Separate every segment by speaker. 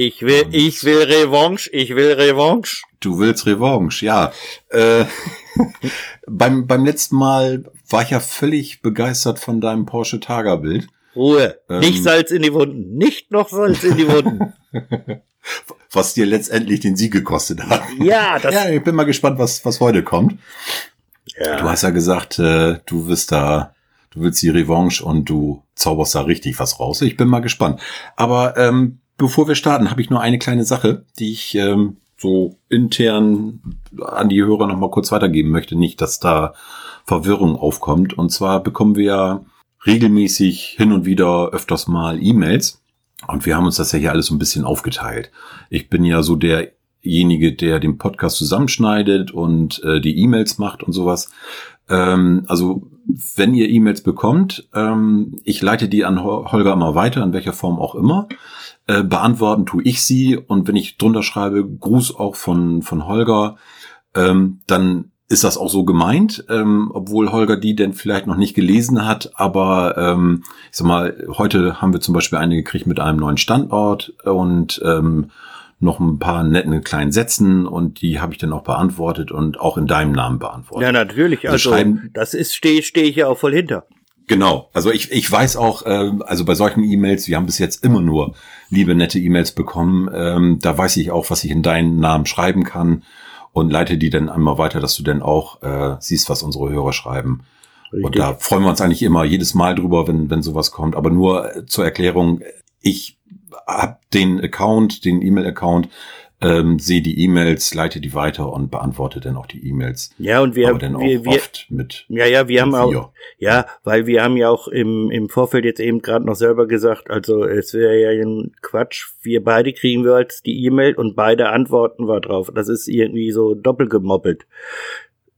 Speaker 1: Ich will, ich will Revanche, ich will Revanche.
Speaker 2: Du willst Revanche, ja. Äh, beim, beim letzten Mal war ich ja völlig begeistert von deinem Porsche Targa-Bild.
Speaker 1: Ruhe.
Speaker 2: Ähm.
Speaker 1: Nicht Salz in die Wunden. Nicht noch Salz in die Wunden.
Speaker 2: Was dir letztendlich den Sieg gekostet hat.
Speaker 1: ja, das.
Speaker 2: Ja, ich bin mal gespannt, was, was heute kommt.
Speaker 1: Ja.
Speaker 2: Du hast ja gesagt, äh, du wirst da, du willst die Revanche und du zauberst da richtig was raus. Ich bin mal gespannt. Aber ähm, bevor wir starten, habe ich nur eine kleine Sache, die ich ähm, so intern an die Hörer noch mal kurz weitergeben möchte. Nicht, dass da Verwirrung aufkommt. Und zwar bekommen wir ja regelmäßig hin und wieder öfters mal E-Mails. Und wir haben uns das ja hier alles so ein bisschen aufgeteilt. Ich bin ja so derjenige, der den Podcast zusammenschneidet und äh, die E-Mails macht und sowas. Ähm, also wenn ihr E-Mails bekommt, ähm, ich leite die an Hol- Holger immer weiter, in welcher Form auch immer. Äh, beantworten tue ich sie und wenn ich drunter schreibe, Gruß auch von, von Holger, ähm, dann ist das auch so gemeint, ähm, obwohl Holger die denn vielleicht noch nicht gelesen hat. Aber ähm, ich sag mal, heute haben wir zum Beispiel eine gekriegt mit einem neuen Standort und ähm, noch ein paar netten kleinen Sätzen und die habe ich dann auch beantwortet und auch in deinem Namen beantwortet.
Speaker 1: Ja, natürlich. Also,
Speaker 2: schreiben-
Speaker 1: das ist, stehe steh ich ja auch voll hinter.
Speaker 2: Genau, also ich, ich weiß auch, ähm, also bei solchen E-Mails, wir haben bis jetzt immer nur liebe, nette E-Mails bekommen, ähm, da weiß ich auch, was ich in deinen Namen schreiben kann und leite die dann einmal weiter, dass du dann auch äh, siehst, was unsere Hörer schreiben. Und
Speaker 1: Richtig.
Speaker 2: da freuen wir uns eigentlich immer jedes Mal drüber, wenn, wenn sowas kommt. Aber nur äh, zur Erklärung, ich habe den Account, den E-Mail-Account, ähm, sehe die E-Mails, leite die weiter und beantworte dann auch die E-Mails.
Speaker 1: Ja, und wir,
Speaker 2: dann auch
Speaker 1: wir, wir,
Speaker 2: oft mit
Speaker 1: ja, ja, wir haben auch, ja, weil wir haben ja auch im, im Vorfeld jetzt eben gerade noch selber gesagt, also es wäre ja ein Quatsch, wir beide kriegen wir als die E-Mail und beide antworten wir drauf. Das ist irgendwie so doppelt gemoppelt.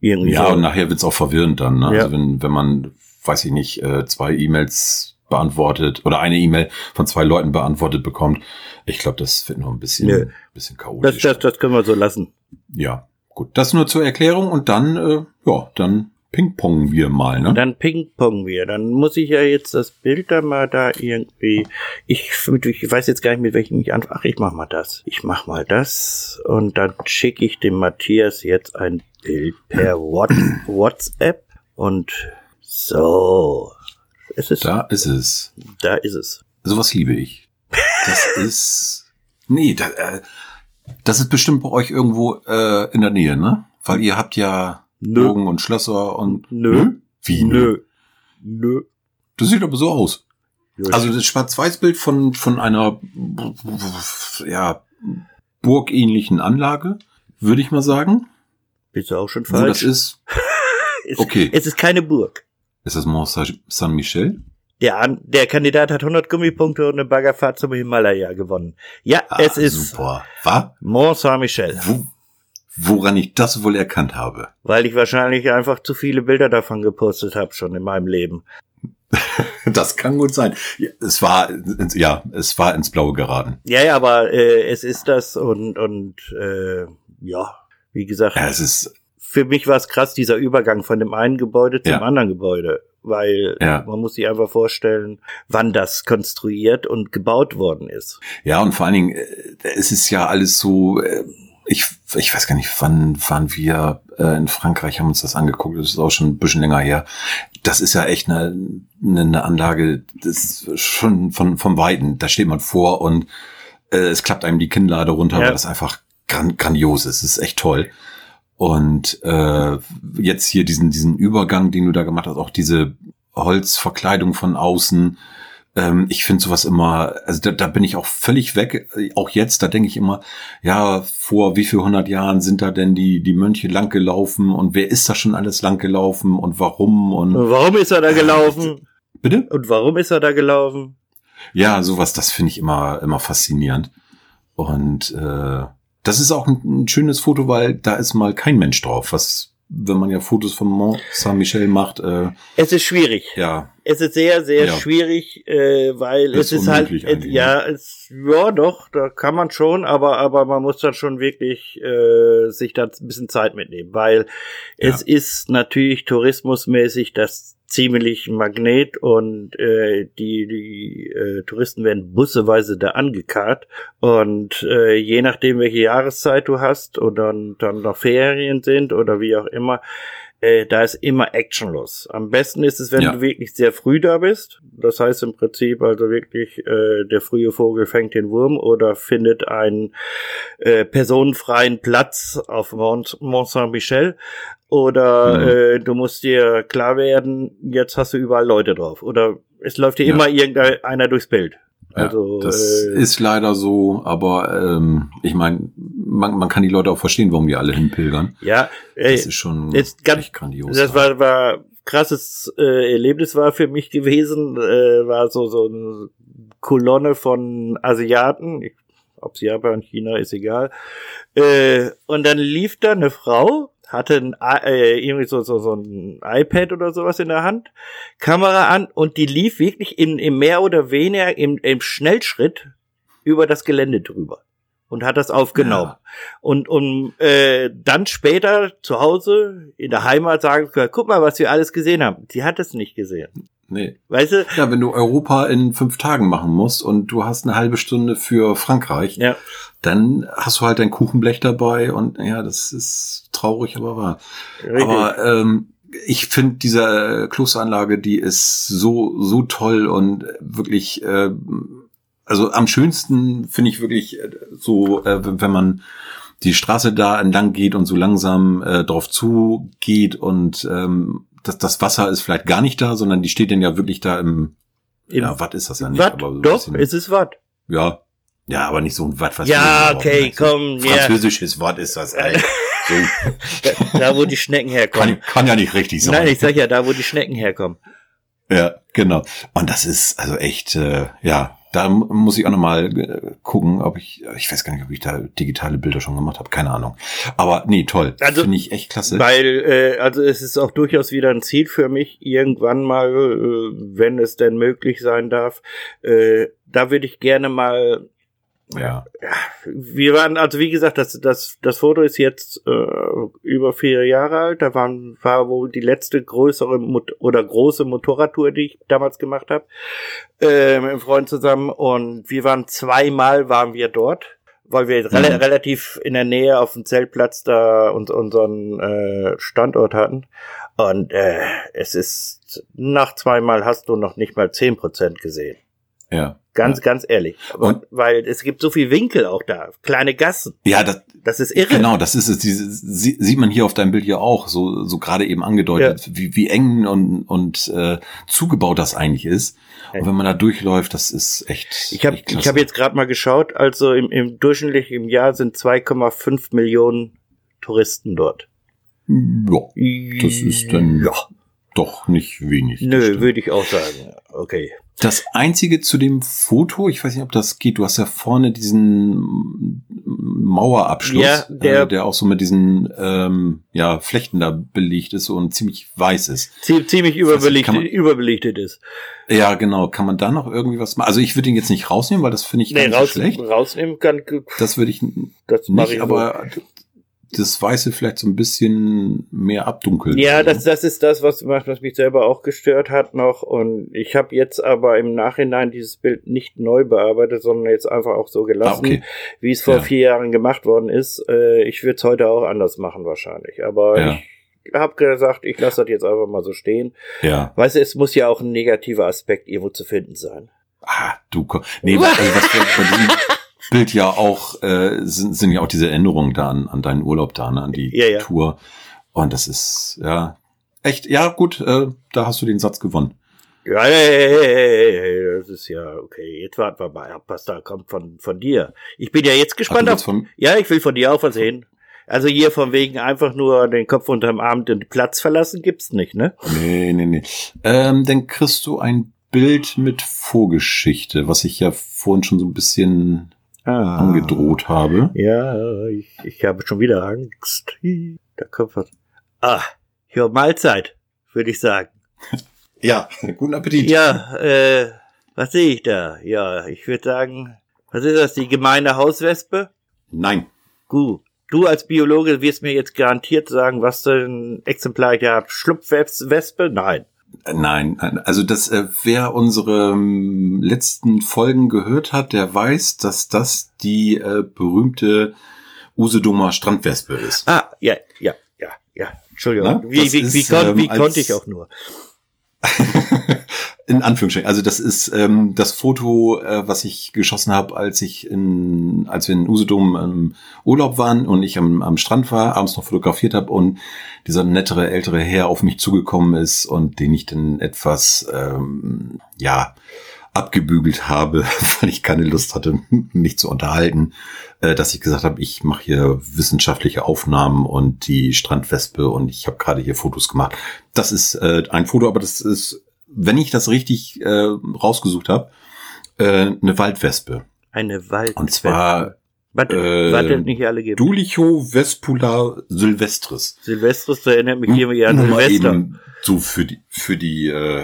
Speaker 1: Irgendwie
Speaker 2: Ja,
Speaker 1: so.
Speaker 2: und nachher wird's auch verwirrend dann, ne?
Speaker 1: Ja.
Speaker 2: Also wenn, wenn man, weiß ich nicht, äh, zwei E-Mails beantwortet oder eine E-Mail von zwei Leuten beantwortet bekommt, ich glaube, das wird noch ein bisschen,
Speaker 1: Nö.
Speaker 2: bisschen
Speaker 1: das,
Speaker 2: chaotisch.
Speaker 1: das, das können wir so lassen.
Speaker 2: ja, gut. Das nur zur Erklärung und dann, äh, ja, dann pingpongen wir mal, ne?
Speaker 1: Dann pingpong wir. Dann muss ich ja jetzt das Bild da mal da irgendwie. Ich, ich weiß jetzt gar nicht, mit welchem ich anfange. Ach, ich mach mal das. Ich mach mal das. Und dann schicke ich dem Matthias jetzt ein Bild per What WhatsApp. Und so. Es ist, da,
Speaker 2: ist es.
Speaker 1: da ist es.
Speaker 2: Sowas liebe ich. Das ist, nee, da, äh, das ist bestimmt bei euch irgendwo äh, in der Nähe, ne? Weil ihr habt ja
Speaker 1: Nö.
Speaker 2: Burgen und Schlösser und
Speaker 1: Nö.
Speaker 2: Wie?
Speaker 1: Nö. Nö.
Speaker 2: Das sieht aber so aus.
Speaker 1: Ja,
Speaker 2: Also das Schwarz-Weiß-Bild von, von einer ja, burgähnlichen Anlage, würde ich mal sagen.
Speaker 1: bist du auch schon
Speaker 2: Wo das
Speaker 1: falsch?
Speaker 2: ist,
Speaker 1: Es-
Speaker 2: okay.
Speaker 1: Es ist keine Burg.
Speaker 2: Ist das Mont Saint-Michel?
Speaker 1: Der, An der Kandidat hat 100 Gummipunkte und eine Baggerfahrt zum Himalaya gewonnen. Ja, es ist
Speaker 2: Ah, super. Was?
Speaker 1: Mont Saint-Michel.
Speaker 2: Wo, woran ich das wohl erkannt habe.
Speaker 1: Weil ich wahrscheinlich einfach zu viele Bilder davon gepostet habe schon in meinem Leben.
Speaker 2: Das kann gut sein. Ja, Es war, ins- ja, es war ins Blaue geraten.
Speaker 1: Ja, ja, aber äh, es ist das und und äh, ja, wie gesagt,
Speaker 2: Ja, es ist,
Speaker 1: für mich war es krass dieser Übergang von dem einen Gebäude zum
Speaker 2: Ja.
Speaker 1: anderen Gebäude, weil
Speaker 2: Ja.
Speaker 1: man muss sich einfach vorstellen, wann das konstruiert und gebaut worden ist.
Speaker 2: ja, und vor allen Dingen, äh, es ist ja alles so, äh, ich, ich weiß gar nicht, wann waren wir äh, in Frankreich, haben uns das angeguckt, das ist auch schon ein bisschen länger her. Das ist ja echt eine, eine, eine Anlage, das ist schon von, vom Weiten, da steht man vor und äh, es klappt einem die Kinnlade runter,
Speaker 1: Ja.
Speaker 2: weil das einfach gran grandios ist, es ist echt toll. Und äh, jetzt hier diesen, diesen Übergang, den du da gemacht hast, auch diese Holzverkleidung von außen, ähm, ich finde sowas immer, also da, da bin ich auch völlig weg. Auch jetzt, da denke ich immer, ja, vor wie viel hundert Jahren sind da denn die, die Mönche langgelaufen und wer ist da schon alles langgelaufen und warum und
Speaker 1: Und warum ist er da gelaufen?
Speaker 2: bitte?
Speaker 1: Und warum ist er da gelaufen?
Speaker 2: Ja, sowas, das finde ich immer, immer faszinierend. Und äh, Das ist auch ein, ein schönes Foto, weil da ist mal kein Mensch drauf, was wenn man ja Fotos vom Mont Saint-Michel macht. Äh,
Speaker 1: es ist schwierig.
Speaker 2: Ja.
Speaker 1: Es ist sehr, sehr ja. schwierig, äh, weil es ist halt, äh, ja, es, ja, doch, da kann man schon, aber, aber man muss dann schon wirklich äh, sich da ein bisschen Zeit mitnehmen, weil ja. es ist natürlich tourismusmäßig das ziemlich Magnet und äh, die, die äh, Touristen werden busseweise da angekarrt und äh, je nachdem, welche Jahreszeit du hast oder dann noch Ferien sind oder wie auch immer, äh, da ist immer Action los. Am besten ist es, wenn ja. du wirklich sehr früh da bist. Das heißt im Prinzip also wirklich, äh, der frühe Vogel fängt den Wurm oder findet einen äh, personenfreien Platz auf Mont, Mont Saint-Michel. Oder mhm. äh, du musst dir klar werden, jetzt hast du überall Leute drauf. Oder es läuft dir ja. immer irgendeiner durchs Bild.
Speaker 2: Also, ja, das äh, ist leider so, aber ähm, ich meine, man, man kann die Leute auch verstehen, warum die alle hinpilgern.
Speaker 1: Ja,
Speaker 2: ey, das ist schon
Speaker 1: jetzt ganz, echt grandios. Das war, war krasses äh, Erlebnis war für mich gewesen, äh, war so so eine Kolonne von Asiaten, ob sie Japan, China, ist egal. Äh, und dann lief da eine Frau hatte ein, äh, irgendwie so, so, so ein iPad oder sowas in der Hand, Kamera an und die lief wirklich in, im mehr oder weniger im, im Schnellschritt über das Gelände drüber und hat das aufgenommen. Ja. Und, und äh, dann später zu Hause in der Heimat sagen, guck mal, was wir alles gesehen haben. Die hat es nicht gesehen.
Speaker 2: Nee. Weißt du? Ja, wenn du Europa in fünf Tagen machen musst und du hast eine halbe Stunde für Frankreich, ja. dann hast du halt dein Kuchenblech dabei und ja, das ist traurig, aber wahr. Richtig. Aber ähm, ich finde diese Klosteranlage, die ist so so toll und wirklich äh, also am schönsten finde ich wirklich äh, so, äh, wenn man die Straße da entlang geht und so langsam äh, drauf zugeht und ähm, das, das Wasser ist vielleicht gar nicht da, sondern die steht denn ja wirklich da im,
Speaker 1: Im ja, Watt ist das ja nicht. Watt? Aber so Doch, es ist Watt.
Speaker 2: Ja. Ja, aber nicht so ein Watt,
Speaker 1: was Ja, okay, komm.
Speaker 2: Französisches ja. Wort ist das, ey.
Speaker 1: Da, da, wo die Schnecken herkommen.
Speaker 2: Kann, kann ja nicht richtig sein.
Speaker 1: Nein, ich sag ja, da wo die Schnecken herkommen.
Speaker 2: Ja, genau. Und das ist also echt, äh, ja, da muss ich auch nochmal äh, gucken, ob ich, ich weiß gar nicht, ob ich da digitale Bilder schon gemacht habe, keine Ahnung. Aber nee, toll. Also, Finde ich echt klasse.
Speaker 1: Weil, äh, also es ist auch durchaus wieder ein Ziel für mich, irgendwann mal, äh, wenn es denn möglich sein darf, äh, da würde ich gerne mal
Speaker 2: ja.
Speaker 1: Wir waren, also wie gesagt, das, das, das Foto ist jetzt äh, über vier Jahre alt. Da waren, war wohl die letzte größere Mot oder große Motorradtour, die ich damals gemacht habe, äh, mit einem Freund zusammen. Und wir waren zweimal waren wir dort, weil wir mhm. re relativ in der Nähe auf dem Zeltplatz da uns, unseren äh, Standort hatten. Und äh, es ist nach zweimal hast du noch nicht mal zehn Prozent gesehen.
Speaker 2: Ja.
Speaker 1: Ganz, ganz ehrlich. Und, weil es gibt so viel Winkel auch da, kleine Gassen.
Speaker 2: Ja, das, das ist irre. Genau, das ist es. Diese, sieht man hier auf deinem Bild ja auch, so, so gerade eben angedeutet, ja. wie, wie eng und, und äh, zugebaut das eigentlich ist. Und wenn man da durchläuft, das ist echt.
Speaker 1: Ich habe ich hab jetzt gerade mal geschaut, also im, im durchschnittlich im Jahr sind 2,5 Millionen Touristen dort.
Speaker 2: Ja, das ist dann ja. doch nicht wenig.
Speaker 1: Nö, würde ich auch sagen. Okay.
Speaker 2: Das einzige zu dem Foto, ich weiß nicht, ob das geht, du hast ja vorne diesen Mauerabschluss, ja, der, äh, der auch so mit diesen ähm, ja, Flechten da belegt ist und ziemlich weiß ist.
Speaker 1: Ziemlich überbelichtet, man, überbelichtet ist.
Speaker 2: Ja, genau. Kann man da noch irgendwie was machen? Also ich würde ihn jetzt nicht rausnehmen, weil das finde ich nee, ganz raus, schlecht.
Speaker 1: Rausnehmen kann.
Speaker 2: Das würde ich das nicht, ich aber das Weiße vielleicht so ein bisschen mehr abdunkeln.
Speaker 1: Ja, das, das ist das, was, was mich selber auch gestört hat noch. Und ich habe jetzt aber im Nachhinein dieses Bild nicht neu bearbeitet, sondern jetzt einfach auch so gelassen, ah, okay. wie es vor ja. vier Jahren gemacht worden ist. Äh, ich würde es heute auch anders machen wahrscheinlich. Aber ja. ich habe gesagt, ich lasse das jetzt einfach mal so stehen.
Speaker 2: Ja.
Speaker 1: Weißt du, es muss ja auch ein negativer Aspekt irgendwo zu finden sein.
Speaker 2: Ah, du, nee, also was bei diesem, Bild ja auch, äh, sind, sind ja auch diese Erinnerungen da an, an deinen Urlaub da, ne, an die ja, ja. Tour. Und das ist, ja, echt, ja, gut, äh, da hast du den Satz gewonnen.
Speaker 1: Ja, das ist ja okay. Jetzt warten wir mal ab, was da kommt von, von dir. Ich bin ja jetzt gespannt Ach, auf. Ja, ich will von dir auch was sehen. Also hier von wegen einfach nur den Kopf unterm Arm den Platz verlassen gibt's nicht, ne?
Speaker 2: Nee, nee, nee. Ähm, dann kriegst du ein Bild mit Vorgeschichte, was ich ja vorhin schon so ein bisschen
Speaker 1: Ah.
Speaker 2: angedroht habe.
Speaker 1: Ja, ich, ich habe schon wieder Angst. Da kommt was. Ah, ja, Mahlzeit, würde ich sagen.
Speaker 2: Ja, guten Appetit.
Speaker 1: Ja, äh, was sehe ich da? Ja, ich würde sagen, was ist das, die gemeine Hauswespe?
Speaker 2: Nein.
Speaker 1: Gut. Du als Biologe wirst mir jetzt garantiert sagen, was für ein Exemplar ich habe. Schlupfwespe? Nein.
Speaker 2: Äh, Nein, also das, äh, wer unsere ähm, letzten Folgen gehört hat, der weiß, dass das die äh, berühmte Usedoma Strandwespe ist.
Speaker 1: Ah, ja, ja, ja, ja. Entschuldigung.
Speaker 2: Na,
Speaker 1: wie, wie, wie, kon
Speaker 2: ähm,
Speaker 1: wie konnte ich auch nur?
Speaker 2: In Anführungsstrichen. Also das ist ähm, das Foto, äh, was ich geschossen habe, als ich in, als wir in Usedom im Urlaub waren und ich am, am Strand war, abends noch fotografiert habe und dieser nettere ältere Herr auf mich zugekommen ist und den ich dann etwas ähm, ja abgebügelt habe, weil ich keine Lust hatte, mich zu unterhalten, äh, dass ich gesagt habe, ich mache hier wissenschaftliche Aufnahmen und die Strandwespe und ich habe gerade hier Fotos gemacht. Das ist äh, ein Foto, aber das ist, wenn ich das richtig äh, rausgesucht habe, äh, eine Waldwespe.
Speaker 1: Eine Wald.
Speaker 2: Und zwar
Speaker 1: Warte,
Speaker 2: äh,
Speaker 1: warte, nicht alle geben.
Speaker 2: Dulicho Vespula sylvestris.
Speaker 1: Silvestris, da erinnert mich irgendwie an
Speaker 2: Nur mal
Speaker 1: Silvester.
Speaker 2: eben so für die für die äh,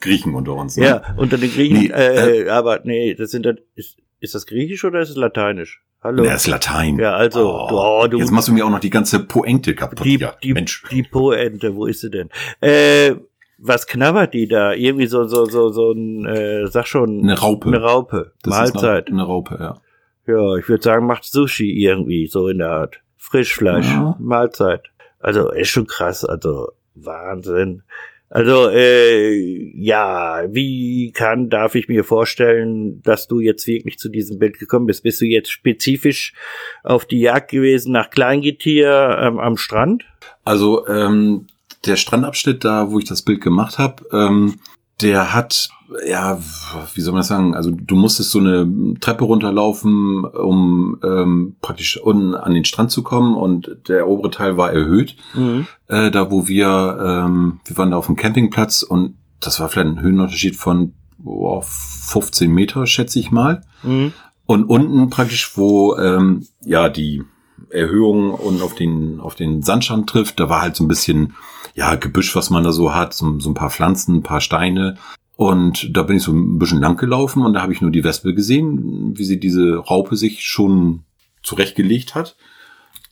Speaker 2: Griechen unter uns. Ne?
Speaker 1: Ja, unter den Griechen,
Speaker 2: Nee,
Speaker 1: äh, aber nee, das sind dann, ist, ist das Griechisch oder ist es Lateinisch? Hallo?
Speaker 2: Der ist Latein.
Speaker 1: Ja, also, oh, du-
Speaker 2: jetzt machst du mir auch noch die ganze Pointe kaputt.
Speaker 1: die,
Speaker 2: ja,
Speaker 1: die,
Speaker 2: Mensch.
Speaker 1: die Poente, wo ist sie denn? Äh, was knabbert die da? Irgendwie so, so, so, so ein, äh, sag schon.
Speaker 2: Eine Raupe.
Speaker 1: Eine Raupe.
Speaker 2: Das
Speaker 1: Mahlzeit.
Speaker 2: Eine Raupe, ja.
Speaker 1: Ja, ich würde sagen, macht Sushi irgendwie, so in der Art. Frischfleisch.
Speaker 2: Ja.
Speaker 1: Mahlzeit. Also, ist schon krass, also, Wahnsinn. Also, äh, ja, wie kann, darf ich mir vorstellen, dass du jetzt wirklich zu diesem Bild gekommen bist? Bist du jetzt spezifisch auf die Jagd gewesen nach Kleingetier ähm, am Strand?
Speaker 2: Also ähm, der Strandabschnitt da, wo ich das Bild gemacht habe, ähm, der hat, ja, wie soll man das sagen? Also du musstest so eine Treppe runterlaufen, um ähm, praktisch unten an den Strand zu kommen und der obere Teil war erhöht.
Speaker 1: Mhm.
Speaker 2: äh, da wo wir, ähm, wir waren da auf dem Campingplatz und das war vielleicht ein Höhenunterschied von boah, 15 Meter, schätze ich mal.
Speaker 1: Mhm.
Speaker 2: Und unten praktisch, wo ähm, ja die Erhöhung und auf den auf den Sandstrand trifft, da war halt so ein bisschen ja Gebüsch, was man da so hat, so, so ein paar Pflanzen, ein paar Steine. Und da bin ich so ein bisschen lang gelaufen und da habe ich nur die Wespe gesehen, wie sie diese Raupe sich schon zurechtgelegt hat.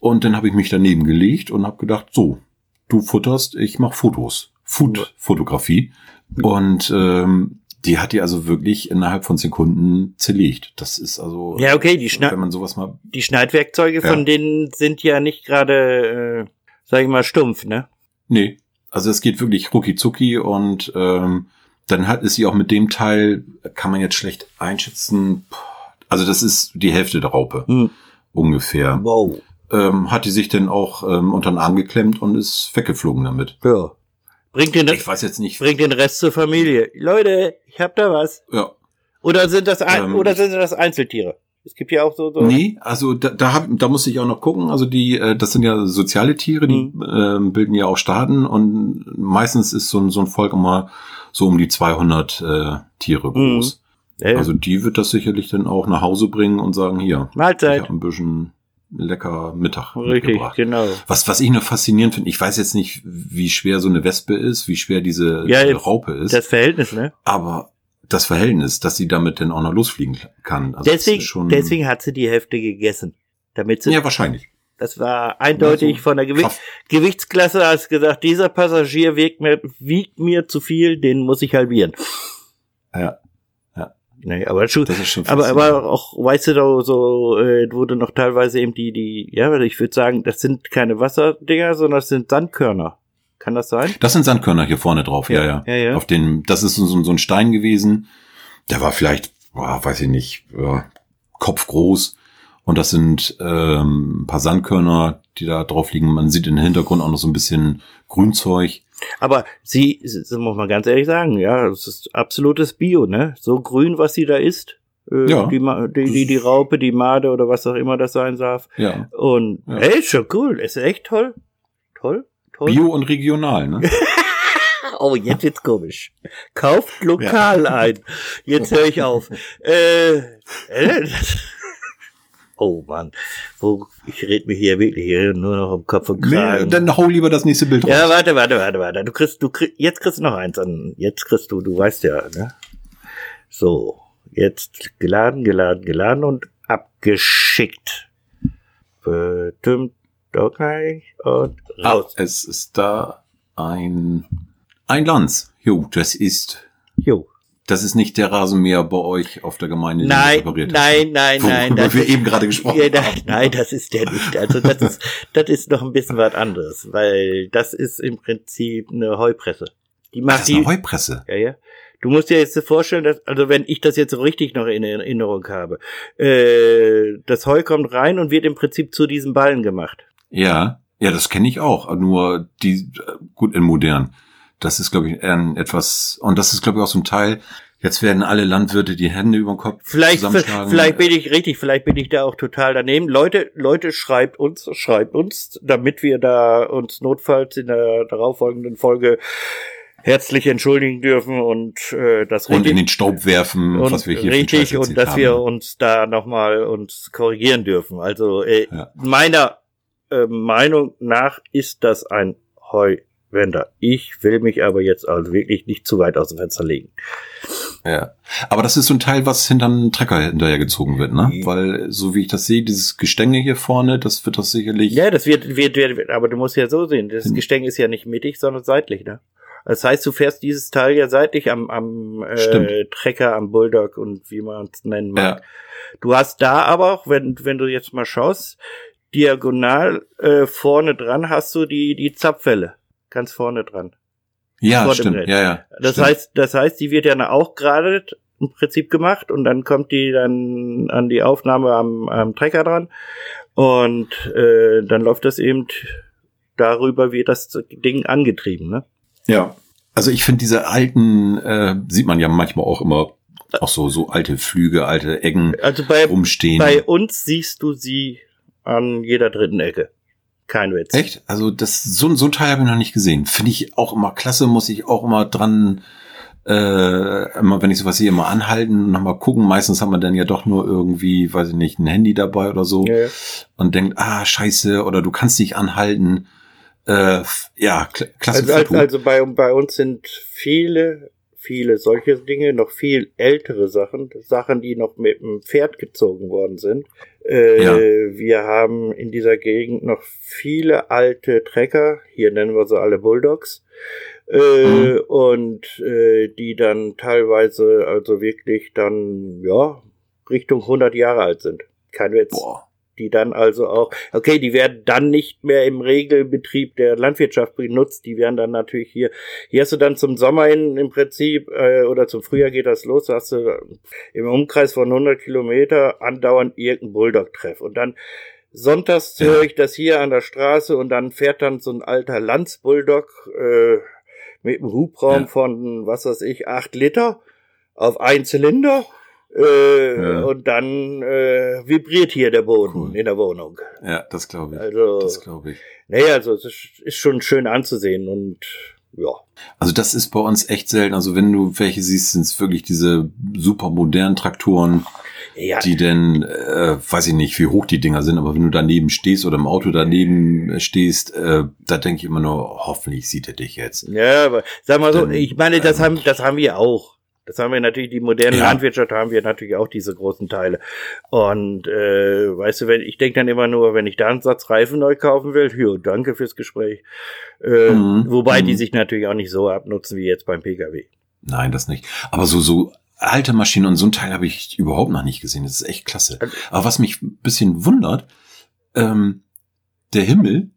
Speaker 2: Und dann habe ich mich daneben gelegt und habe gedacht, so, du futterst, ich mache Fotos. Food-Fotografie. Und ähm, die hat die also wirklich innerhalb von Sekunden zerlegt. Das ist also,
Speaker 1: Ja, okay, die, Schna
Speaker 2: wenn man sowas mal.
Speaker 1: die Schneidwerkzeuge
Speaker 2: Ja.
Speaker 1: von denen sind ja nicht gerade, äh, sag ich mal, stumpf, ne?
Speaker 2: Nee, also es geht wirklich rucki zucki und ähm, dann hat ist sie auch mit dem Teil, kann man jetzt schlecht einschätzen. Also das ist die Hälfte der Raupe
Speaker 1: Hm.
Speaker 2: ungefähr.
Speaker 1: Wow.
Speaker 2: Ähm, hat die sich dann auch ähm, unter den Arm geklemmt und ist weggeflogen damit.
Speaker 1: Ja. Bringt den,
Speaker 2: Ich weiß jetzt nicht.
Speaker 1: bringt den Rest zur Familie. Leute, ich hab da was.
Speaker 2: Ja,
Speaker 1: Oder sind das ein,
Speaker 2: Ähm,
Speaker 1: oder sind das Einzeltiere? Es gibt ja auch so, so.
Speaker 2: Nee, also da, da, hab, da muss ich auch noch gucken. Also die, äh, das sind ja soziale Tiere, die
Speaker 1: Mhm.
Speaker 2: ähm, bilden ja auch Staaten und meistens ist so ein, so ein Volk immer so um die 200 äh, Tiere groß.
Speaker 1: Äh,
Speaker 2: Also die wird das sicherlich dann auch nach Hause bringen und sagen, hier, ich
Speaker 1: Mahlzeit.
Speaker 2: habe ein bisschen lecker Mittag
Speaker 1: Richtig,
Speaker 2: mitgebracht.
Speaker 1: genau.
Speaker 2: Was, was ich nur faszinierend finde, ich weiß jetzt nicht, wie schwer so eine Wespe ist, wie schwer diese
Speaker 1: Ja,
Speaker 2: äh, Raupe ist,
Speaker 1: Das Verhältnis, ne?
Speaker 2: aber das Verhältnis, dass sie damit dann auch noch losfliegen kann. Also
Speaker 1: deswegen, deswegen hat sie die Hälfte gegessen. Damit sie,
Speaker 2: Ja, wahrscheinlich.
Speaker 1: das war eindeutig
Speaker 2: Also,
Speaker 1: von der Gewicht,
Speaker 2: Kraft.
Speaker 1: Gewichtsklasse, als gesagt, dieser Passagier wiegt mir, wiegt mir zu viel, den muss ich halbieren.
Speaker 2: Ja,
Speaker 1: Nee, aber schon,
Speaker 2: das ist schon
Speaker 1: aber, aber auch, weißt du, da so, äh, wurde noch teilweise eben die, die, ja, ich würde sagen, das sind keine Wasserdinger, sondern das sind Sandkörner. Kann das sein?
Speaker 2: Das sind Sandkörner hier vorne drauf, ja, ja.
Speaker 1: Ja, ja.
Speaker 2: Auf den, das ist so, so ein Stein gewesen. Der war vielleicht, boah, weiß ich nicht, ja, kopfgroß. Und das sind ähm, ein paar Sandkörner, die da drauf liegen. Man sieht im Hintergrund auch noch so ein bisschen Grünzeug.
Speaker 1: Aber sie, das muss man ganz ehrlich sagen, ja, das ist absolutes Bio, ne? So grün, was sie da isst. Äh,
Speaker 2: Ja.
Speaker 1: Die, die, die, die Raupe, die Made oder was auch immer das sein darf.
Speaker 2: Ja.
Speaker 1: Und,
Speaker 2: Ja.
Speaker 1: ist schon cool. Ist echt toll. Toll, toll.
Speaker 2: Bio und regional, ne?
Speaker 1: Oh, jetzt wird's komisch. Kauft lokal ein. Jetzt höre ich auf. Äh, äh, Oh Mann, wo ich red mir hier wirklich hier nur noch im Kopf und Kragen.
Speaker 2: Nee, dann hau lieber das nächste Bild raus.
Speaker 1: Ja, warte, warte, warte, warte. Du kriegst, du kriegst, jetzt kriegst du noch eins an. Jetzt kriegst du, du weißt ja, ne? So, jetzt geladen, geladen, geladen und abgeschickt. Bestimmt, okay, und
Speaker 2: Ah,
Speaker 1: raus.
Speaker 2: es ist da ein, ein Lanz. Jo, das ist,
Speaker 1: Jo.
Speaker 2: das ist nicht der Rasenmäher bei euch auf der Gemeinde. den
Speaker 1: Nein,
Speaker 2: repariert habt.
Speaker 1: nein, nein, nein.
Speaker 2: Worüber
Speaker 1: das
Speaker 2: wir
Speaker 1: ist-
Speaker 2: eben gerade gesprochen
Speaker 1: Ja,
Speaker 2: haben.
Speaker 1: nein, nein, das ist der nicht. Also das ist, das ist noch ein bisschen was anderes, weil das ist im Prinzip eine Heupresse. Die
Speaker 2: Das
Speaker 1: macht
Speaker 2: ist
Speaker 1: die.
Speaker 2: eine Heupresse.
Speaker 1: Ja, ja. Du musst dir jetzt vorstellen, dass, also wenn ich das jetzt so richtig noch in Erinnerung habe, äh, das Heu kommt rein und wird im Prinzip zu diesen Ballen gemacht.
Speaker 2: Ja, ja, das kenne ich auch. Nur die, gut, in modern. Das ist, glaube ich, ein etwas, und das ist, glaube ich, auch so ein Teil. Jetzt werden alle Landwirte die Hände über den Kopf
Speaker 1: Vielleicht,
Speaker 2: zusammenschlagen.
Speaker 1: vielleicht bin ich richtig, vielleicht bin ich da auch total daneben. Leute, Leute, schreibt uns, schreibt uns, damit wir da uns notfalls in der darauffolgenden Folge herzlich entschuldigen dürfen und äh, das
Speaker 2: und in
Speaker 1: richtig
Speaker 2: den Staub werfen,
Speaker 1: und
Speaker 2: was wir hier
Speaker 1: richtig und dass
Speaker 2: haben.
Speaker 1: wir uns da nochmal uns korrigieren dürfen. Also äh,
Speaker 2: Ja.
Speaker 1: meiner äh, Meinung nach ist das ein Heuwender. Ich will mich aber jetzt also wirklich nicht zu weit aus dem Fenster legen.
Speaker 2: Ja. Aber das ist so ein Teil, was hinter einen Trecker hinterher gezogen wird, ne?
Speaker 1: Mhm.
Speaker 2: Weil, so wie ich das sehe, dieses Gestänge hier vorne, das wird das sicherlich.
Speaker 1: Ja, das wird, wird, wird, aber du musst ja so sehen, das
Speaker 2: Hm.
Speaker 1: Gestänge ist ja nicht mittig, sondern seitlich, ne? Das heißt, du fährst dieses Teil ja seitlich am, am äh,
Speaker 2: Stimmt.
Speaker 1: Trecker, am Bulldog und wie man es nennen mag.
Speaker 2: Ja.
Speaker 1: Du hast da aber auch, wenn, wenn du jetzt mal schaust, diagonal äh, vorne dran hast du die, die Zapfwelle. Ganz vorne dran.
Speaker 2: Ja,
Speaker 1: vor
Speaker 2: stimmt. Ja, ja.
Speaker 1: Das
Speaker 2: stimmt.
Speaker 1: heißt, das heißt, die wird ja auch gerade im Prinzip gemacht und dann kommt die dann an die Aufnahme am, am Trecker dran und äh, dann läuft das eben darüber, wird das Ding angetrieben, ne?
Speaker 2: Ja. Also ich finde diese alten, äh, sieht man ja manchmal auch immer, auch so, so alte Flüge, alte Eggen
Speaker 1: Also bei,
Speaker 2: rumstehen.
Speaker 1: bei uns siehst du sie an jeder dritten Ecke. Kein Witz.
Speaker 2: Echt? Also das so, so ein Teil habe ich noch nicht gesehen. Finde ich auch immer klasse, muss ich auch immer dran, äh, immer wenn ich sowas sehe, immer anhalten, nochmal gucken. Meistens haben wir dann ja doch nur irgendwie, weiß ich nicht, ein Handy dabei oder so
Speaker 1: Ja, ja.
Speaker 2: und denkt, ah, scheiße, oder du kannst nicht anhalten. Äh, ja, kl klasse
Speaker 1: Also, also, also bei, bei uns sind viele, viele solche Dinge, noch viel ältere Sachen, Sachen, die noch mit dem Pferd gezogen worden sind. Äh,
Speaker 2: Ja.
Speaker 1: Wir haben in dieser Gegend noch viele alte Trecker, hier nennen wir sie alle Bulldogs, äh,
Speaker 2: Mhm.
Speaker 1: und äh, die dann teilweise also wirklich dann, ja, Richtung 100 Jahre alt sind. Kein Witz
Speaker 2: Boah.
Speaker 1: Die dann also auch, okay, die werden dann nicht mehr im Regelbetrieb der Landwirtschaft benutzt, die werden dann natürlich hier, hier hast du dann zum Sommer hin im Prinzip, äh, oder zum Frühjahr geht das los, hast du im Umkreis von 100 Kilometer andauernd irgendeinen Bulldog-Treff. Und dann sonntags höre ich das hier an der Straße und dann fährt dann so ein alter Lanz-Bulldog äh, mit einem Hubraum
Speaker 2: Ja.
Speaker 1: von, was weiß ich, acht Liter auf einen Zylinder äh,
Speaker 2: Ja.
Speaker 1: und dann äh, vibriert hier der Boden
Speaker 2: Cool.
Speaker 1: in der Wohnung.
Speaker 2: Ja, das glaube ich.
Speaker 1: Also,
Speaker 2: Das glaube ich.
Speaker 1: naja, also es ist, schon schön anzusehen und ja.
Speaker 2: Also das ist bei uns echt selten. Also wenn du welche siehst, sind es wirklich diese super modernen Traktoren,
Speaker 1: Ja,
Speaker 2: die denn, äh, weiß ich nicht, wie hoch die Dinger sind, aber wenn du daneben stehst oder im Auto daneben stehst, äh, da denke ich immer nur, hoffentlich sieht er dich jetzt.
Speaker 1: ja, aber sag mal so, ich meine, das
Speaker 2: ähm,
Speaker 1: haben, das haben wir auch. Das haben wir natürlich, die moderne
Speaker 2: Ja.
Speaker 1: Landwirtschaft haben wir natürlich auch diese großen Teile. Und äh, weißt du, wenn ich denke dann immer nur, wenn ich da einen Satz Reifen neu kaufen will, jo, danke fürs Gespräch. Äh,
Speaker 2: Mhm.
Speaker 1: Wobei die
Speaker 2: Mhm.
Speaker 1: sich natürlich auch nicht so abnutzen wie jetzt beim Pkw.
Speaker 2: Nein, das nicht. Aber so, so alte Maschinen und so ein Teil habe ich überhaupt noch nicht gesehen. Das ist echt klasse.
Speaker 1: Also
Speaker 2: Aber was mich ein bisschen wundert, ähm, der Himmel,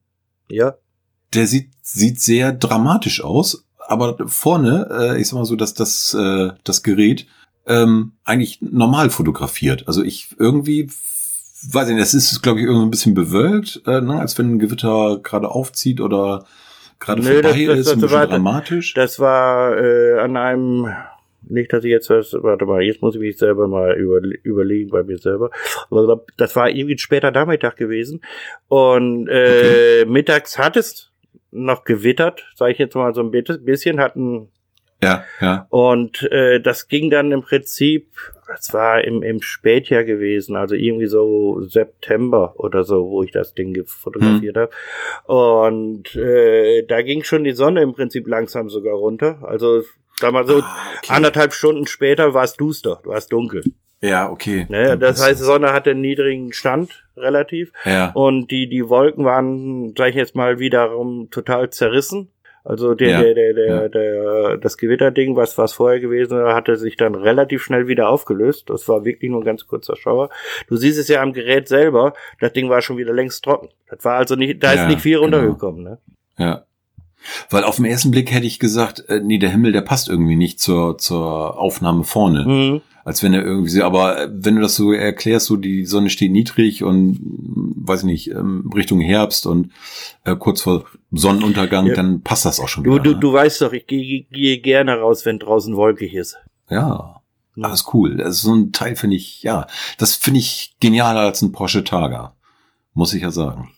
Speaker 1: Ja,
Speaker 2: der sieht, sieht sehr dramatisch aus, aber vorne, äh, ich sag mal so, dass das, äh, das Gerät ähm, eigentlich normal fotografiert. Also ich irgendwie, weiß ich nicht, es ist, glaube ich, irgendwie ein bisschen bewölkt, äh, ne, als wenn ein Gewitter gerade aufzieht oder gerade
Speaker 1: Nee, das-
Speaker 2: vorbei
Speaker 1: das-
Speaker 2: ist,
Speaker 1: das
Speaker 2: ein bisschen
Speaker 1: war-
Speaker 2: dramatisch.
Speaker 1: Das war äh, an einem, nicht, dass ich jetzt was, warte mal, jetzt muss ich mich selber mal über, überlegen bei mir selber. Aber Das war irgendwie ein später Nachmittag gewesen. Und äh, mittags hat es noch gewittert, sage ich jetzt mal so ein bisschen, hatten
Speaker 2: Ja, ja.
Speaker 1: Und äh, das ging dann im Prinzip, das war im, im Spätjahr gewesen, also irgendwie so September oder so, wo ich das Ding fotografiert
Speaker 2: Hm.
Speaker 1: habe. Und äh, da ging schon die Sonne im Prinzip langsam sogar runter. Also sag mal so,
Speaker 2: Ah, okay.
Speaker 1: anderthalb Stunden später war es duster, war es dunkel.
Speaker 2: Ja, okay.
Speaker 1: Ne? Das heißt, die Sonne hatte einen niedrigen Stand relativ.
Speaker 2: ja.
Speaker 1: Und die, die Wolken waren, sag ich jetzt mal, wiederum total zerrissen. Also der,
Speaker 2: Ja,
Speaker 1: der, der, der,
Speaker 2: ja.
Speaker 1: der, das Gewitterding, was, was vorher gewesen war, hatte sich dann relativ schnell wieder aufgelöst. Das war wirklich nur ein ganz kurzer Schauer. Du siehst es ja am Gerät selber, das Ding war schon wieder längst trocken. Das war also nicht, da
Speaker 2: Ja,
Speaker 1: ist nicht viel
Speaker 2: genau.
Speaker 1: runtergekommen, ne?
Speaker 2: Ja. Weil auf den ersten Blick hätte ich gesagt, äh, nee, der Himmel, der passt irgendwie nicht zur, zur Aufnahme vorne.
Speaker 1: Mhm.
Speaker 2: Als wenn er irgendwie, so- aber äh, wenn du das so erklärst, so die Sonne steht niedrig und, mm, weiß ich nicht, ähm, Richtung Herbst und äh, kurz vor Sonnenuntergang,
Speaker 1: Ja.
Speaker 2: dann passt das auch schon
Speaker 1: Du,
Speaker 2: wieder.
Speaker 1: du,
Speaker 2: ne?
Speaker 1: du weißt doch, ich gehe gehe gerne raus, wenn draußen wolkig ist.
Speaker 2: Ja. Alles cool. Das ist so ein Teil finde ich, ja, das finde ich genialer als ein Porsche Targa. Muss ich ja sagen.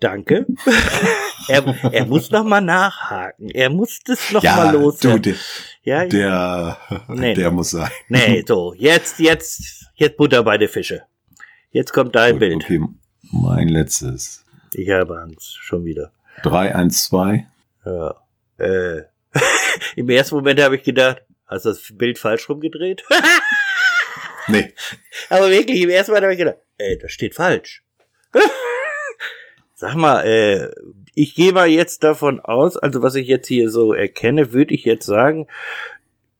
Speaker 1: Danke. er, er muss noch mal nachhaken. Er muss das noch
Speaker 2: ja,
Speaker 1: mal
Speaker 2: du,
Speaker 1: loswerden.
Speaker 2: der,
Speaker 1: ja,
Speaker 2: der,
Speaker 1: Nee.
Speaker 2: der muss sein.
Speaker 1: Nee, so, jetzt, jetzt, jetzt Butter bei der Fische. Jetzt kommt dein
Speaker 2: Gut,
Speaker 1: Bild.
Speaker 2: Okay, mein letztes.
Speaker 1: Ich habe Angst, schon wieder.
Speaker 2: 312.
Speaker 1: Ja. Äh. Im ersten Moment habe ich gedacht, hast du das Bild falsch rumgedreht?
Speaker 2: Nee.
Speaker 1: Aber wirklich, im ersten Moment habe ich gedacht, ey, das steht falsch. Sag mal, äh, ich gehe mal jetzt davon aus, also was ich jetzt hier so erkenne, würde ich jetzt sagen,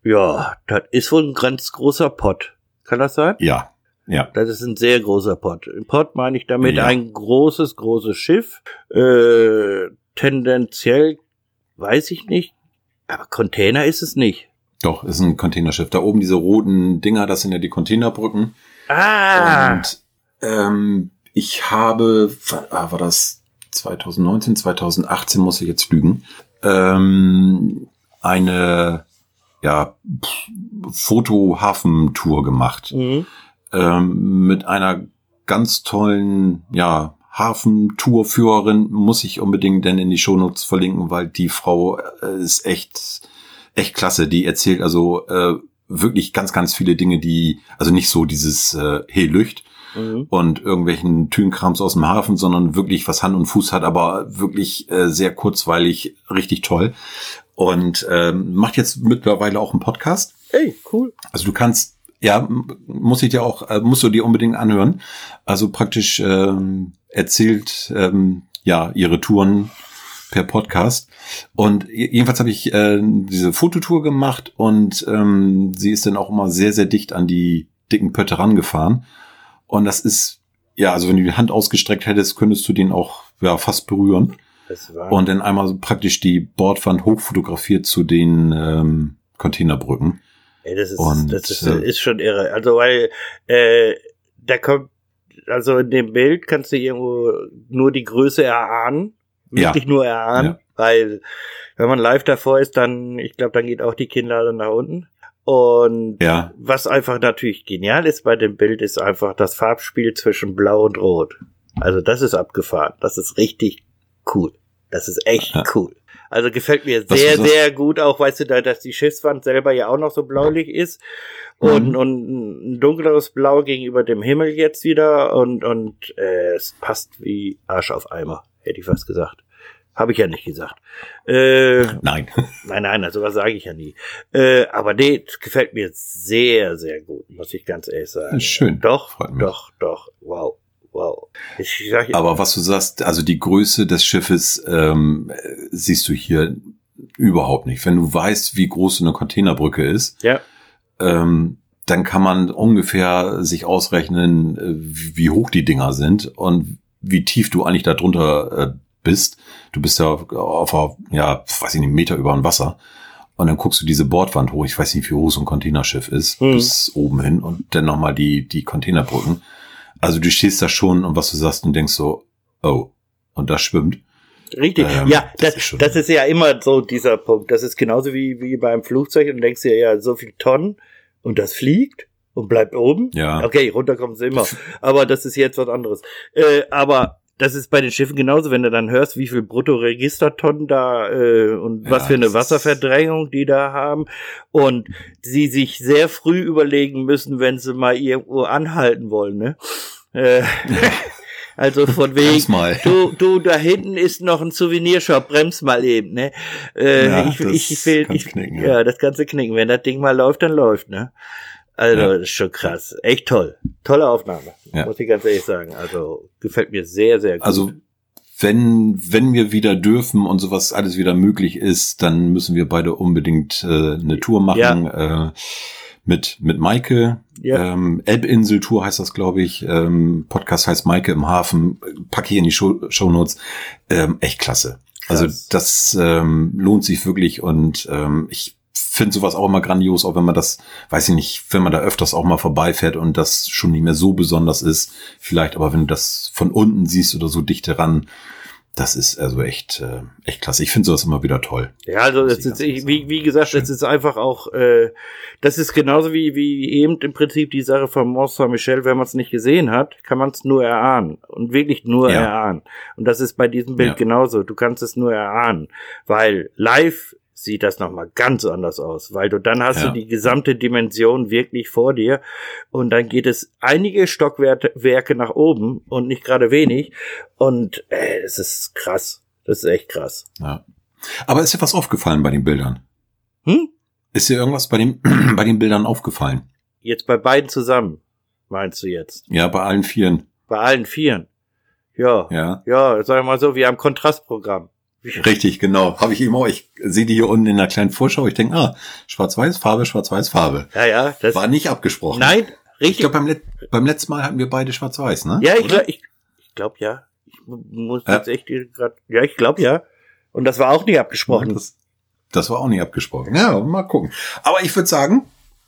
Speaker 1: ja, das ist wohl ein ganz großer Pott. Kann das sein?
Speaker 2: Ja. Ja.
Speaker 1: Das ist ein sehr großer Pott. Ein Pott meine ich damit
Speaker 2: Ja.
Speaker 1: ein großes, großes Schiff. Äh, tendenziell weiß ich nicht, aber Container ist es nicht.
Speaker 2: Doch, ist ein Containerschiff. Da oben diese roten Dinger, das sind ja die Containerbrücken.
Speaker 1: Ah,
Speaker 2: Und ähm, ich habe, ah, war das 2019, 2018 muss ich jetzt lügen, ähm, eine ja, Foto-Hafen-Tour gemacht.
Speaker 1: mhm.
Speaker 2: ähm, mit einer ganz tollen, ja, Hafentourführerin muss ich unbedingt denn in die Shownotes verlinken, weil die Frau äh, ist echt, echt klasse. Die erzählt also äh, wirklich ganz, ganz viele Dinge, die, also nicht so dieses äh, Hey Lücht
Speaker 1: Mhm.
Speaker 2: und irgendwelchen Tünkrams aus dem Hafen, sondern wirklich was Hand und Fuß hat, aber wirklich äh, sehr kurzweilig, richtig toll. Und ähm, macht jetzt mittlerweile auch einen Podcast.
Speaker 1: Hey, cool.
Speaker 2: Also du kannst, ja, muss ich dir auch, äh, musst du dir unbedingt anhören. Also praktisch ähm, erzählt ähm, ja ihre Touren per Podcast. Und je- jedenfalls habe ich äh, diese Fototour gemacht und ähm, sie ist dann auch immer sehr, sehr dicht an die dicken Pötte rangefahren. Und das ist, ja, also wenn du die Hand ausgestreckt hättest, könntest du den auch ja, fast berühren. Und dann einmal praktisch die Bordwand hochfotografiert zu den ähm, Containerbrücken.
Speaker 1: Ey, das ist,
Speaker 2: Und,
Speaker 1: das ist,
Speaker 2: äh,
Speaker 1: ist schon irre. Also, weil, äh, da kommt, also in dem Bild kannst du irgendwo nur die Größe erahnen.
Speaker 2: Ja.
Speaker 1: Wirklich nur erahnen.
Speaker 2: Ja.
Speaker 1: Weil, wenn man live davor ist, dann, ich glaube, dann geht auch die Kinnlade nach unten. Und
Speaker 2: Ja,
Speaker 1: was einfach natürlich genial ist bei dem Bild, ist einfach das Farbspiel zwischen Blau und Rot. Also das ist abgefahren. Das ist richtig cool. Das ist echt
Speaker 2: Ja.
Speaker 1: cool. Also gefällt mir
Speaker 2: Was
Speaker 1: sehr, sehr gut, auch weißt du, da, dass die Schiffswand selber ja auch noch so blaulich ist. Und,
Speaker 2: Mhm.
Speaker 1: und ein dunkleres Blau gegenüber dem Himmel jetzt wieder. Und, und äh, es passt wie Arsch auf Eimer, hätte ich fast gesagt. Habe ich ja nicht gesagt. Äh,
Speaker 2: nein.
Speaker 1: Nein, nein, also was sage ich ja nie. Äh, aber nee, das gefällt mir sehr, sehr gut, muss ich ganz ehrlich sagen.
Speaker 2: Schön.
Speaker 1: Doch, doch, doch. Wow, wow. Ich sag,
Speaker 2: Aber was du sagst, also die Größe des Schiffes ähm, äh, siehst du hier überhaupt nicht. Wenn du weißt, wie groß so eine Containerbrücke ist,
Speaker 1: ja,
Speaker 2: ähm, dann kann man ungefähr sich ausrechnen, äh, wie hoch die Dinger sind und wie tief du eigentlich da drunter äh, bist. Du bist ja auf, ja, weiß ich nicht, Meter über dem Wasser. Und dann guckst du diese Bordwand hoch. Ich weiß nicht, wie hoch so ein Containerschiff ist,
Speaker 1: Mhm.
Speaker 2: bis oben hin und dann nochmal die, die Containerbrücken. Also du stehst da schon und was du sagst und denkst so, oh, und das schwimmt.
Speaker 1: richtig.
Speaker 2: Ähm,
Speaker 1: ja,
Speaker 2: das
Speaker 1: das,
Speaker 2: ist
Speaker 1: das ist ja immer so dieser Punkt. Das ist genauso wie, wie beim Flugzeug und denkst dir, ja, so viel Tonnen und das fliegt und bleibt oben.
Speaker 2: Ja.
Speaker 1: Okay, runterkommen sie immer. Aber das ist jetzt was anderes. Äh, aber das ist bei den Schiffen genauso, wenn du dann hörst, wie viel Bruttoregistertonnen da äh, und was für eine Wasserverdrängung die da haben und sie sich sehr früh überlegen müssen, wenn sie mal irgendwo anhalten wollen, ne? Äh, Also von wegen, du, du, da hinten ist noch ein Souvenirshop, brems mal eben, ne? Äh, ja, ich, ich, ich will, ich, knicken, ja. ja, das ganze knicken. Wenn das Ding mal läuft, dann läuft, ne? Also, ja. das ist schon krass. Echt toll. Tolle Aufnahme. Ja. Muss ich ganz ehrlich sagen. Also, gefällt mir sehr, sehr gut.
Speaker 2: Also, wenn, wenn wir wieder dürfen und sowas alles wieder möglich ist, dann müssen wir beide unbedingt äh, eine Tour machen. Ja. Äh, mit, mit Maike. Ja. Ähm, Elbinsel-Tour heißt das, glaube ich. Ähm, Podcast heißt Maike im Hafen. Pack hier in die Show, Notes. Ähm, echt klasse. Krass. Also das ähm, lohnt sich wirklich und ähm, ich finde sowas auch immer grandios, auch wenn man das, weiß ich nicht, wenn man da öfters auch mal vorbeifährt und das schon nicht mehr so besonders ist, vielleicht, aber wenn du das von unten siehst oder so dicht heran, das ist also echt, äh, echt klasse. Ich finde sowas immer wieder toll.
Speaker 1: Ja, also das ist, wie, wie gesagt, das ist einfach auch, äh, das ist genauso wie, wie eben im Prinzip die Sache von Mont Saint-Michel, wenn man es nicht gesehen hat, kann man es nur erahnen. Und wirklich nur ja. erahnen. Und das ist bei diesem Bild ja. genauso. Du kannst es nur erahnen. Weil live sieht das nochmal ganz anders aus, weil du dann hast ja. du die gesamte Dimension wirklich vor dir und dann geht es einige Stockwerke nach oben und nicht gerade wenig und äh, das ist krass. Das ist echt krass.
Speaker 2: Ja. Aber ist dir was aufgefallen bei den Bildern?
Speaker 1: Hm?
Speaker 2: Ist dir irgendwas bei, dem, bei den Bildern aufgefallen?
Speaker 1: Jetzt bei beiden zusammen, meinst du jetzt?
Speaker 2: Ja, bei allen Vieren.
Speaker 1: Bei allen Vieren. Ja. Ja. Ja, sag ich mal so, wir haben Kontrastprogramm.
Speaker 2: Richtig, genau. Habe ich auch. Ich sehe die hier unten in der kleinen Vorschau. Ich denke, ah, schwarz-weiß Farbe, schwarz-weiß Farbe.
Speaker 1: Ja, ja.
Speaker 2: Das War nicht abgesprochen.
Speaker 1: Nein, richtig.
Speaker 2: Ich glaube, beim, Let beim letzten Mal hatten wir beide schwarz-weiß, ne?
Speaker 1: Ja, ich glaube ich, ich glaub, ja. Ich muss ja. jetzt echt gerade. Ja, ich glaube ja. Und das war auch nicht abgesprochen.
Speaker 2: Das, das war auch nicht abgesprochen. Ja, mal gucken. Aber ich würde sagen,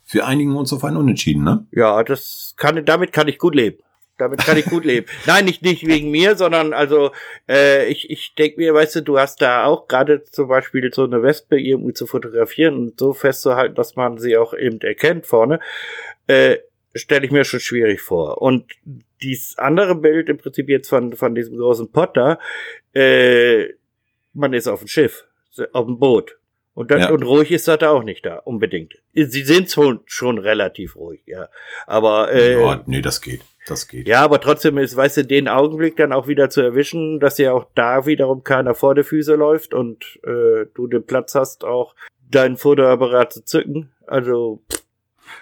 Speaker 2: wir einigen uns auf ein Unentschieden, ne?
Speaker 1: Ja, das kann, damit kann ich gut leben. Damit kann ich gut leben. Nein, nicht, nicht wegen mir, sondern also äh, ich, ich denke mir, weißt du, du hast da auch gerade zum Beispiel so eine Wespe irgendwie zu fotografieren und so festzuhalten, dass man sie auch eben erkennt vorne, äh, stelle ich mir schon schwierig vor. Und dieses andere Bild im Prinzip jetzt von, von diesem großen Potter, äh, man ist auf dem Schiff, auf dem Boot. Und, dann, ja. und ruhig ist das auch nicht da, unbedingt. Sie sind schon, schon relativ ruhig, ja. Aber äh,
Speaker 2: ja, nee, das geht. Das geht.
Speaker 1: Ja, aber trotzdem ist, weißt du, den Augenblick dann auch wieder zu erwischen, dass ja auch da wiederum keiner vor der Füße läuft und äh, du den Platz hast, auch deinen Fotoapparat zu zücken. Also pff,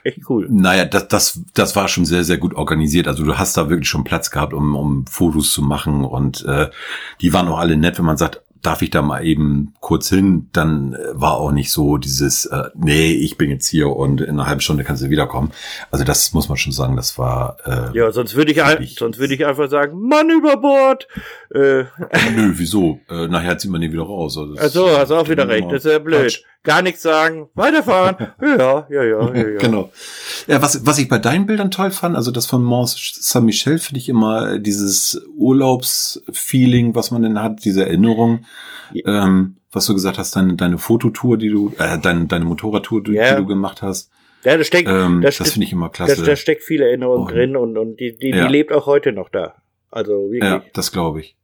Speaker 1: echt cool.
Speaker 2: Naja, das, das, das war schon sehr, sehr gut organisiert. Also du hast da wirklich schon Platz gehabt, um, um Fotos zu machen und äh, die waren auch alle nett, wenn man sagt, darf ich da mal eben kurz hin, dann äh, war auch nicht so dieses, äh, nee, ich bin jetzt hier und in einer halben Stunde kannst du wiederkommen. Also das muss man schon sagen, das war.
Speaker 1: Äh, ja, sonst würde ich, ich sonst würde ich einfach sagen, Mann über Bord.
Speaker 2: Äh. Nö, wieso? Äh, nachher zieht man den wieder raus.
Speaker 1: Also Ach so, hast auch wieder recht. Das ist ja blöd. Quatsch. Gar nichts sagen, weiterfahren. ja, ja, ja, ja, ja.
Speaker 2: Genau. Ja, was, was ich bei deinen Bildern toll fand, also das von Mont Saint-Michel finde ich immer dieses Urlaubsfeeling, was man denn hat, diese Erinnerung ähm, was du gesagt hast, deine, deine Fototour, die du, äh, deine, deine Motorradtour, die, ja. die du gemacht hast.
Speaker 1: Ja, da steckt,
Speaker 2: ähm, da das finde ich immer klasse.
Speaker 1: Da, da steckt viel Erinnerung oh. drin und, und die, die, ja. die lebt auch heute noch da. Also wirklich. Ja,
Speaker 2: das glaube ich.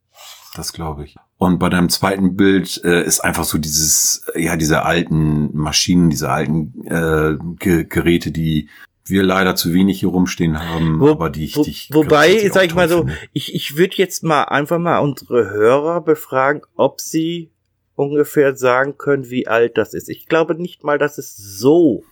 Speaker 2: Das glaube ich. Und bei deinem zweiten Bild äh, ist einfach so dieses, ja, diese alten Maschinen, diese alten äh, Ge Geräte, die wir leider zu wenig hier rumstehen haben,
Speaker 1: wo,
Speaker 2: aber die ich,
Speaker 1: wo,
Speaker 2: die ich
Speaker 1: Wobei, glaub, sag ich mal so, finde. ich, ich würde jetzt mal einfach mal unsere Hörer befragen, ob sie ungefähr sagen können, wie alt das ist. Ich glaube nicht mal, dass es so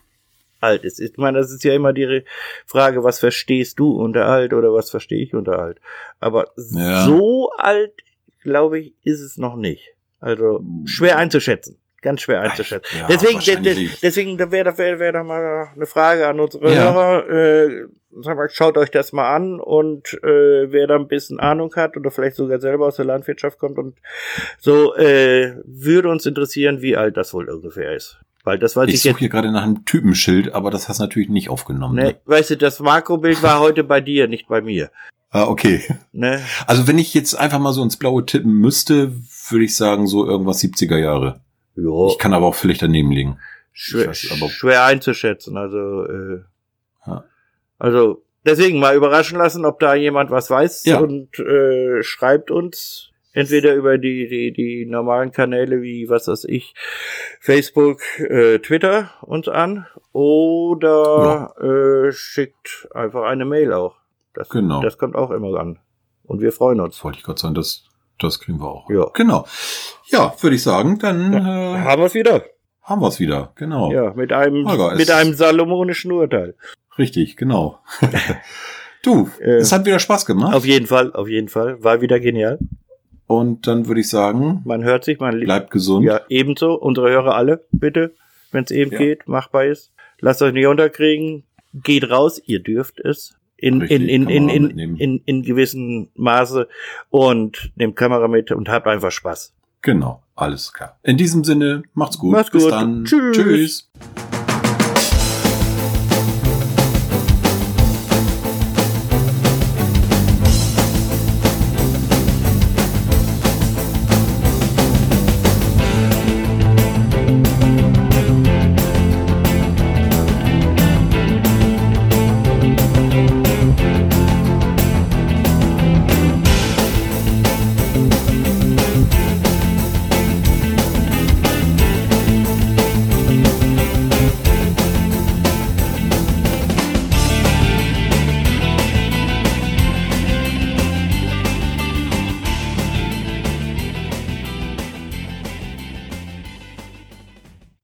Speaker 1: alt ist. Ich meine, das ist ja immer die Frage, was verstehst du unter alt oder was verstehe ich unter alt. Aber ja. so alt, glaube ich, ist es noch nicht. Also schwer einzuschätzen. Ganz schwer einzuschätzen. Ja, deswegen, de, deswegen wäre wär, wär da mal eine Frage an unsere ja. Hörer. Äh, sag mal, schaut euch das mal an und äh, wer da ein bisschen Ahnung hat oder vielleicht sogar selber aus der Landwirtschaft kommt und so, äh, würde uns interessieren, wie alt das wohl ungefähr ist. Weil das weiß
Speaker 2: ich,
Speaker 1: ich
Speaker 2: suche hier gerade nach einem Typenschild, aber das hast du natürlich nicht aufgenommen. Ne,
Speaker 1: ne? Weißt du, das Makrobild war heute bei dir, nicht bei mir.
Speaker 2: Ah, okay.
Speaker 1: Ne?
Speaker 2: Also wenn ich jetzt einfach mal so ins Blaue tippen müsste, würde ich sagen so irgendwas 70er Jahre. Jo. Ich kann aber auch völlig daneben liegen.
Speaker 1: Schwer, weiß, schwer einzuschätzen. Also, äh, ja. also deswegen mal überraschen lassen, ob da jemand was weiß
Speaker 2: Ja.
Speaker 1: und äh, schreibt uns entweder über die, die, die normalen Kanäle wie, was weiß ich, Facebook, äh, Twitter uns an oder äh, schickt einfach eine Mail auch. Das,
Speaker 2: Genau.
Speaker 1: das kommt auch immer an. Und wir freuen uns.
Speaker 2: Wollte ich gerade sagen, das, das kriegen wir auch.
Speaker 1: Ja.
Speaker 2: Genau. Ja, würde ich sagen, dann äh,
Speaker 1: Haben wir es wieder.
Speaker 2: haben wir es wieder. Genau.
Speaker 1: Ja, mit einem,
Speaker 2: Holger,
Speaker 1: mit einem salomonischen Urteil.
Speaker 2: Richtig, genau. du,
Speaker 1: Äh,
Speaker 2: es hat wieder Spaß gemacht.
Speaker 1: Auf jeden Fall, auf jeden Fall. War wieder genial.
Speaker 2: Und dann würde ich sagen,
Speaker 1: Man hört sich, man
Speaker 2: bleibt gesund.
Speaker 1: Ja, ebenso. Unsere Hörer alle, bitte, wenn es eben
Speaker 2: Ja.
Speaker 1: geht, machbar ist. Lasst euch nicht unterkriegen. Geht raus, ihr dürft es. In,
Speaker 2: Richtig,
Speaker 1: in, in, in, in, in, in gewissem Maße und nehmt Kamera mit und habt einfach Spaß.
Speaker 2: Genau, alles klar. In diesem Sinne, macht's gut.
Speaker 1: Macht's
Speaker 2: Bis
Speaker 1: gut.
Speaker 2: dann.
Speaker 1: Tschüss.
Speaker 2: Tschüss.